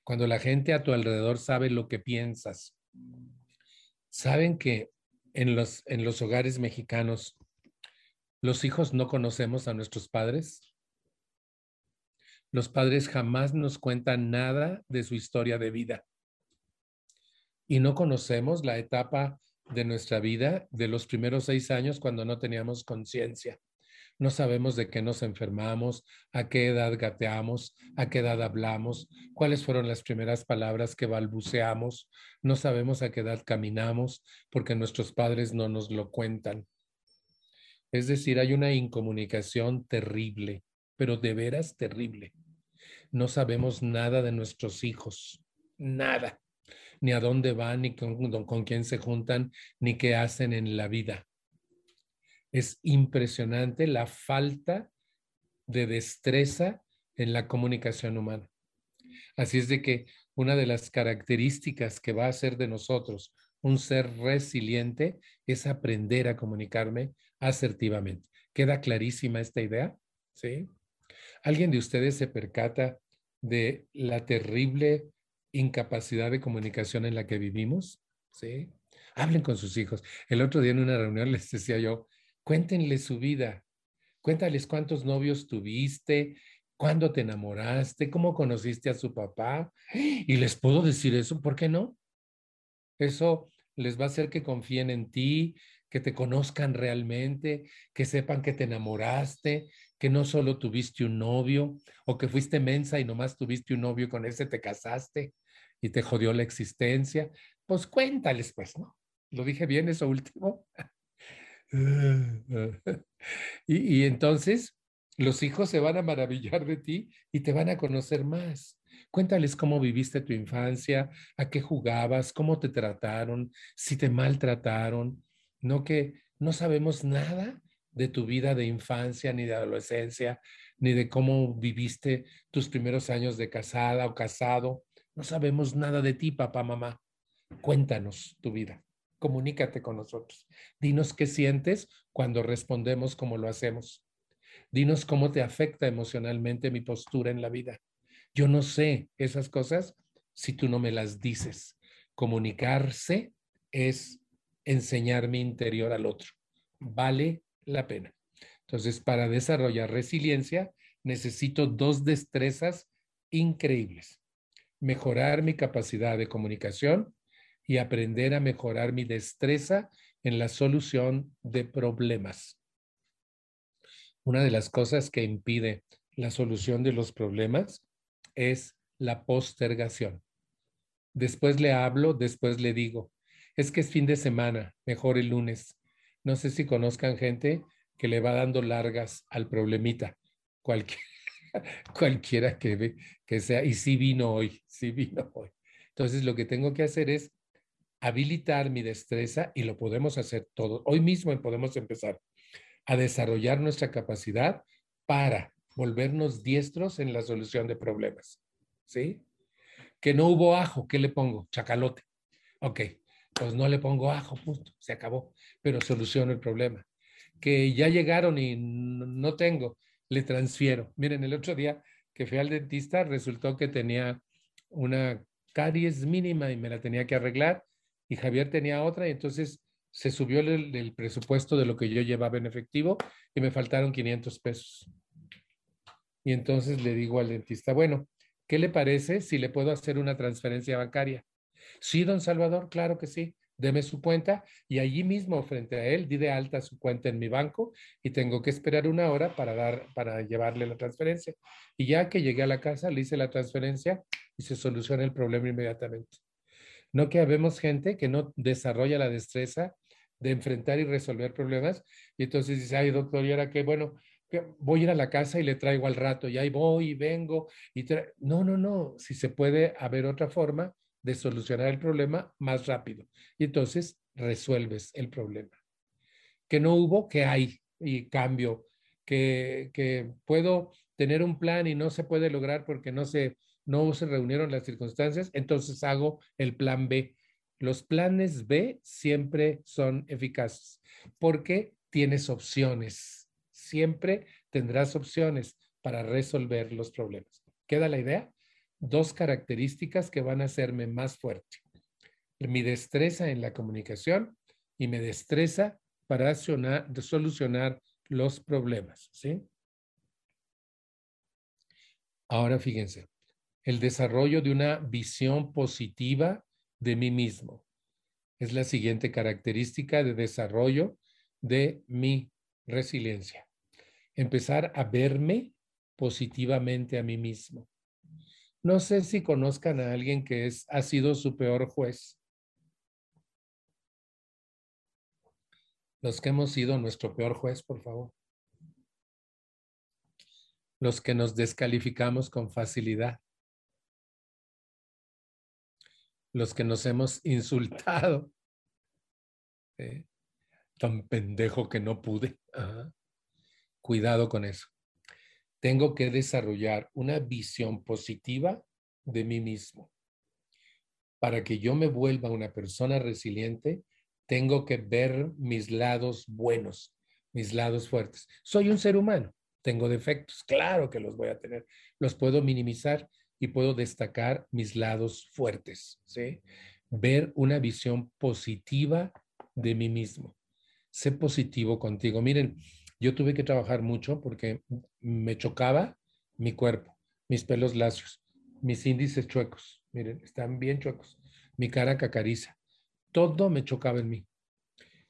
[SPEAKER 3] cuando la gente a tu alrededor sabe lo que piensas. Saben que en los, en los hogares mexicanos, los hijos no conocemos a nuestros padres. Los padres jamás nos cuentan nada de su historia de vida. Y no conocemos la etapa de nuestra vida de los primeros seis años cuando no teníamos conciencia. No sabemos de qué nos enfermamos, a qué edad gateamos, a qué edad hablamos, cuáles fueron las primeras palabras que balbuceamos. No sabemos a qué edad caminamos porque nuestros padres no nos lo cuentan. Es decir, hay una incomunicación terrible, pero de veras terrible. No sabemos nada de nuestros hijos, nada ni a dónde van, ni con, quién se juntan, ni qué hacen en la vida. Es impresionante la falta de destreza en la comunicación humana. Así es de que una de las características que va a ser de nosotros un ser resiliente es aprender a comunicarme asertivamente. ¿Queda clarísima esta idea? ¿Sí? ¿Alguien de ustedes se percata de la terrible incapacidad de comunicación en la que vivimos, ¿sí? Hablen con sus hijos. El otro día en una reunión *laughs* les decía yo, cuéntenle su vida, cuéntales cuántos novios tuviste, cuándo te enamoraste, cómo conociste a su papá. Y les puedo decir eso, ¿por qué no? Eso les va a hacer que confíen en ti, que te conozcan realmente, que sepan que te enamoraste, que no solo tuviste un novio o que fuiste mensa y nomás tuviste un novio con ese te casaste y te jodió la existencia, pues cuéntales, pues, ¿no? ¿Lo dije bien eso último? *laughs* y, entonces los hijos se van a maravillar de ti y te van a conocer más. Cuéntales cómo viviste tu infancia, a qué jugabas, cómo te trataron, si te maltrataron, no que no sabemos nada de tu vida de infancia ni de adolescencia, ni de cómo viviste tus primeros años de casada o casado. No sabemos nada de ti, papá, mamá. Cuéntanos tu vida. Comunícate con nosotros. Dinos qué sientes cuando respondemos como lo hacemos. Dinos cómo te afecta emocionalmente mi postura en la vida. Yo no sé esas cosas si tú no me las dices. Comunicarse es enseñar mi interior al otro. Vale la pena. Entonces, para desarrollar resiliencia, necesito dos destrezas increíbles mejorar mi capacidad de comunicación y aprender a mejorar mi destreza en la solución de problemas. Una de las cosas que impide la solución de los problemas es la postergación. Después le hablo, después le digo, es que es fin de semana, mejor el lunes. No sé si conozcan gente que le va dando largas al problemita. Cualquier, *laughs* cualquiera que, que sea, y sí vino hoy, sí vino hoy. Entonces lo que tengo que hacer es habilitar mi destreza y lo podemos hacer todos. Hoy mismo podemos empezar a desarrollar nuestra capacidad para volvernos diestros en la solución de problemas. ¿Sí? Que no hubo ajo, ¿qué le pongo? Chacalote. Ok, pues no le pongo ajo, punto, se acabó, pero soluciono el problema. Que ya llegaron y no tengo, le transfiero. Miren, el otro día que fui al dentista resultó que tenía una caries mínima y me la tenía que arreglar y Javier tenía otra y entonces se subió el, presupuesto de lo que yo llevaba en efectivo y me faltaron 500 pesos. Y entonces le digo al dentista, bueno, ¿qué le parece si le puedo hacer una transferencia bancaria? Sí, don Salvador, claro que sí deme su cuenta y allí mismo frente a él di de alta su cuenta en mi banco y tengo que esperar una hora para dar para llevarle la transferencia. Y ya que llegué a la casa le hice la transferencia y se soluciona el problema inmediatamente. No que habemos gente que no desarrolla la destreza de enfrentar y resolver problemas. Y entonces dice, ay, doctor, ¿y ahora qué? Bueno, voy a ir a la casa y le traigo al rato, y ahí voy y vengo. Y no, no, no, si se puede haber otra forma de solucionar el problema más rápido. Y entonces resuelves el problema. Que no hubo, que hay, y cambio. Que, que puedo tener un plan y no se puede lograr porque no se, no se reunieron las circunstancias, entonces hago el plan B. Los planes B siempre son eficaces porque tienes opciones. Siempre tendrás opciones para resolver los problemas. ¿Queda la idea? Dos características que van a hacerme más fuerte. Mi destreza en la comunicación y mi destreza para solucionar los problemas. ¿sí? Ahora fíjense, el desarrollo de una visión positiva de mí mismo. Es la siguiente característica de desarrollo de mi resiliencia. Empezar a verme positivamente a mí mismo. No sé si conozcan a alguien que es, ha sido su peor juez. Los que hemos sido nuestro peor juez, por favor los que nos descalificamos con facilidad, los que nos hemos insultado. *laughs* Tan pendejo que no pude. Cuidado con eso. Tengo que desarrollar una visión positiva de mí mismo. Para que yo me vuelva una persona resiliente, tengo que ver mis lados buenos, mis lados fuertes. Soy un ser humano tengo defectos, claro que los voy a tener. Los puedo minimizar y puedo destacar mis lados fuertes, ¿sí? Ver una visión positiva de mí mismo. Sé positivo contigo. Miren, yo tuve que trabajar mucho porque me chocaba mi cuerpo, mis pelos lacios, mis índices chuecos. Miren, están bien chuecos. Mi cara cacariza. Todo me chocaba en mí.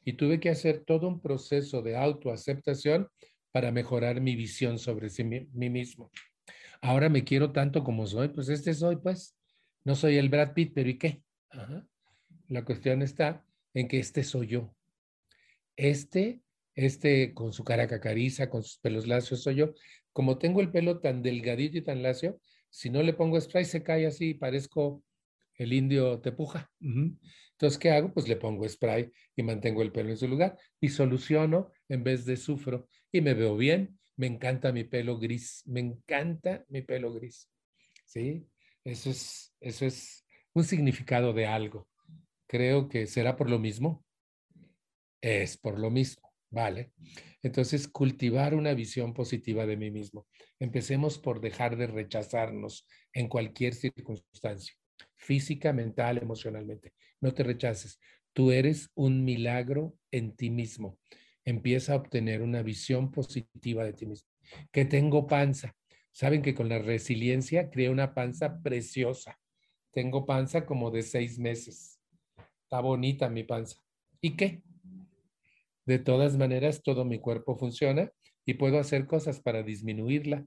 [SPEAKER 3] Y tuve que hacer todo un proceso de autoaceptación para mejorar mi visión sobre mí mismo. Ahora me quiero tanto como soy, pues este soy, pues. No soy el Brad Pitt, pero ¿y qué? La cuestión está en que este soy yo. Este, este con su cara cacariza, con sus pelos lacios soy yo. Como tengo el pelo tan delgadito y tan lacio, si no le pongo spray se cae así, parezco el indio tepuja. Entonces, ¿qué hago? Pues le pongo spray y mantengo el pelo en su lugar y soluciono en vez de sufro y me veo bien. Me encanta mi pelo gris, me encanta mi pelo gris. ¿Sí? Eso es, eso es un significado de algo. Creo que será por lo mismo. Es por lo mismo, ¿vale? Entonces, cultivar una visión positiva de mí mismo. Empecemos por dejar de rechazarnos en cualquier circunstancia física, mental, emocionalmente. No te rechaces. Tú eres un milagro en ti mismo. Empieza a obtener una visión positiva de ti mismo. Que tengo panza. Saben que con la resiliencia crea una panza preciosa. Tengo panza como de seis meses. Está bonita mi panza. ¿Y qué? De todas maneras, todo mi cuerpo funciona y puedo hacer cosas para disminuirla.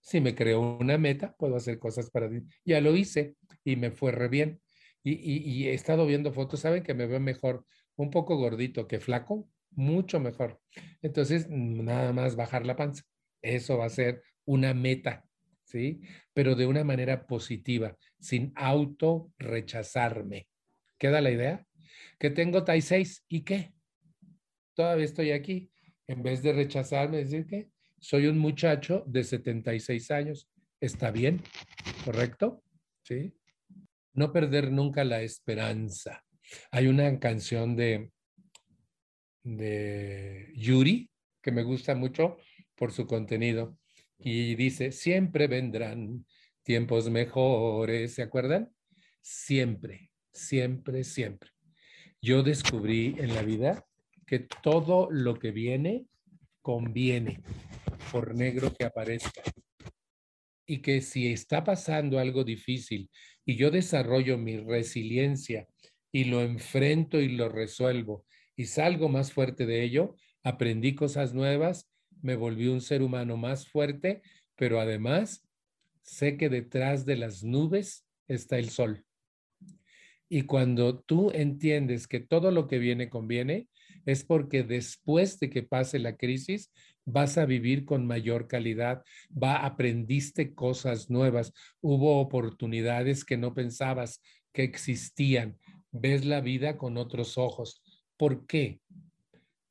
[SPEAKER 3] Si me creo una meta, puedo hacer cosas para... Ya lo hice y me fue re bien. Y, he estado viendo fotos, ¿saben que me veo mejor? Un poco gordito que flaco, mucho mejor. Entonces, nada más bajar la panza. Eso va a ser una meta, ¿sí? Pero de una manera positiva, sin auto rechazarme. ¿Queda la idea? Que tengo TAI 6 y qué? Todavía estoy aquí. En vez de rechazarme, decir que soy un muchacho de 76 años. ¿Está bien? ¿Correcto? ¿Sí? No perder nunca la esperanza. Hay una canción de, de Yuri que me gusta mucho por su contenido y dice, siempre vendrán tiempos mejores, ¿se acuerdan? Siempre, siempre, siempre. Yo descubrí en la vida que todo lo que viene conviene por negro que aparezca. Y que si está pasando algo difícil y yo desarrollo mi resiliencia y lo enfrento y lo resuelvo y salgo más fuerte de ello, aprendí cosas nuevas, me volví un ser humano más fuerte, pero además sé que detrás de las nubes está el sol. Y cuando tú entiendes que todo lo que viene conviene, es porque después de que pase la crisis, vas a vivir con mayor calidad, va, aprendiste cosas nuevas, hubo oportunidades que no pensabas que existían, ves la vida con otros ojos. ¿Por qué?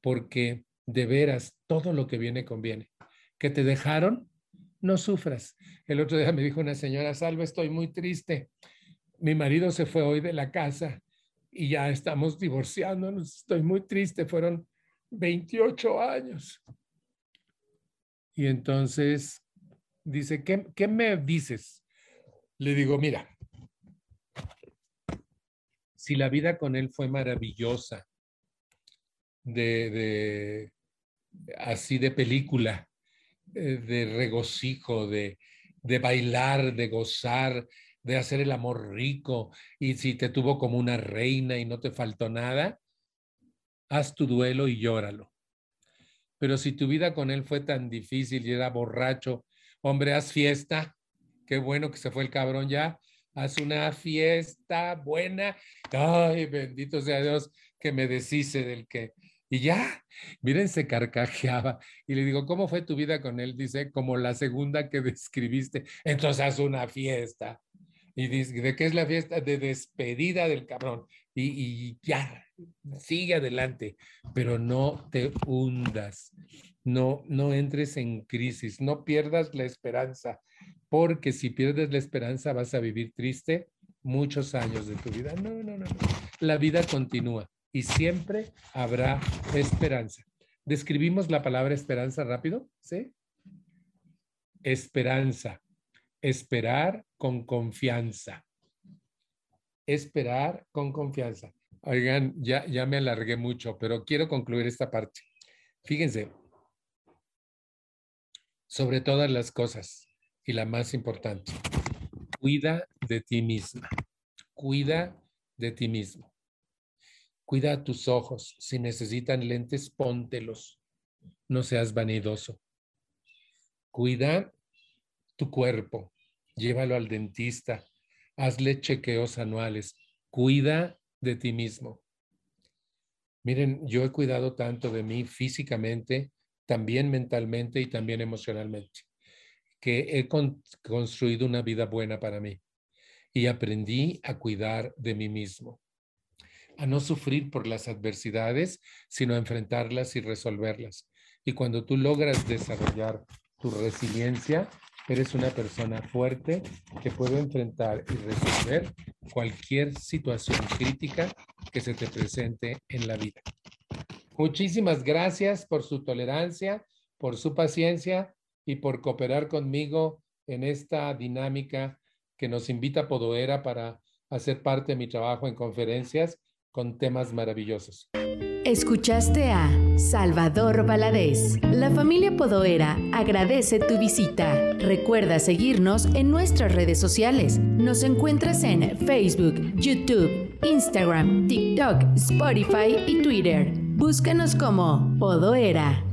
[SPEAKER 3] Porque de veras todo lo que viene conviene. ¿Que te dejaron? No sufras. El otro día me dijo una señora, Salva, estoy muy triste. Mi marido se fue hoy de la casa y ya estamos divorciándonos. Estoy muy triste. Fueron 28 años. Y entonces dice, ¿qué, qué me dices? Le digo, mira, si la vida con él fue maravillosa, de, de así de película, eh, de regocijo, de, de bailar, de gozar, de hacer el amor rico, y si te tuvo como una reina y no te faltó nada, haz tu duelo y llóralo. Pero si tu vida con él fue tan difícil y era borracho, hombre, haz fiesta. Qué bueno que se fue el cabrón ya. Haz una fiesta buena. Ay, bendito sea Dios que me deshice del que. Y ya, miren, se carcajeaba. Y le digo, ¿cómo fue tu vida con él? Dice, como la segunda que *laughs* describiste. Entonces haz una fiesta. Y dice, ¿de qué es la fiesta? De despedida del cabrón. Y, y ya, sigue adelante, pero no te hundas, no, no entres en crisis, no pierdas la esperanza, porque si pierdes la esperanza vas a vivir triste muchos años de tu vida. No, no, no, no. La vida continúa y siempre habrá esperanza. ¿Describimos la palabra esperanza rápido? ¿Sí? Esperanza. Esperar con confianza. Esperar con confianza. Oigan, ya, ya me alargué mucho, pero quiero concluir esta parte. Fíjense, sobre todas las cosas y la más importante, cuida de ti misma, cuida de ti mismo. Cuida tus ojos. Si necesitan lentes, póntelos. No seas vanidoso. Cuida tu cuerpo. Llévalo al dentista. Hazle chequeos anuales. Cuida de ti mismo. Miren, yo he cuidado tanto de mí físicamente, también mentalmente y también emocionalmente, que he construido una vida buena para mí y aprendí a cuidar de mí mismo, a no sufrir por las adversidades, sino a enfrentarlas y resolverlas. Y cuando tú logras desarrollar tu resiliencia, Eres una persona fuerte que puede enfrentar y resolver cualquier situación crítica que se te presente en la vida. Muchísimas gracias por su tolerancia, por su paciencia y por cooperar conmigo en esta dinámica que nos invita Podoera para hacer parte de mi trabajo en conferencias con temas maravillosos.
[SPEAKER 1] Escuchaste a Salvador Valadez. La familia Podoera agradece tu visita. Recuerda seguirnos en nuestras redes sociales. Nos encuentras en Facebook, YouTube, Instagram, TikTok, Spotify y Twitter. Búscanos como Podoera.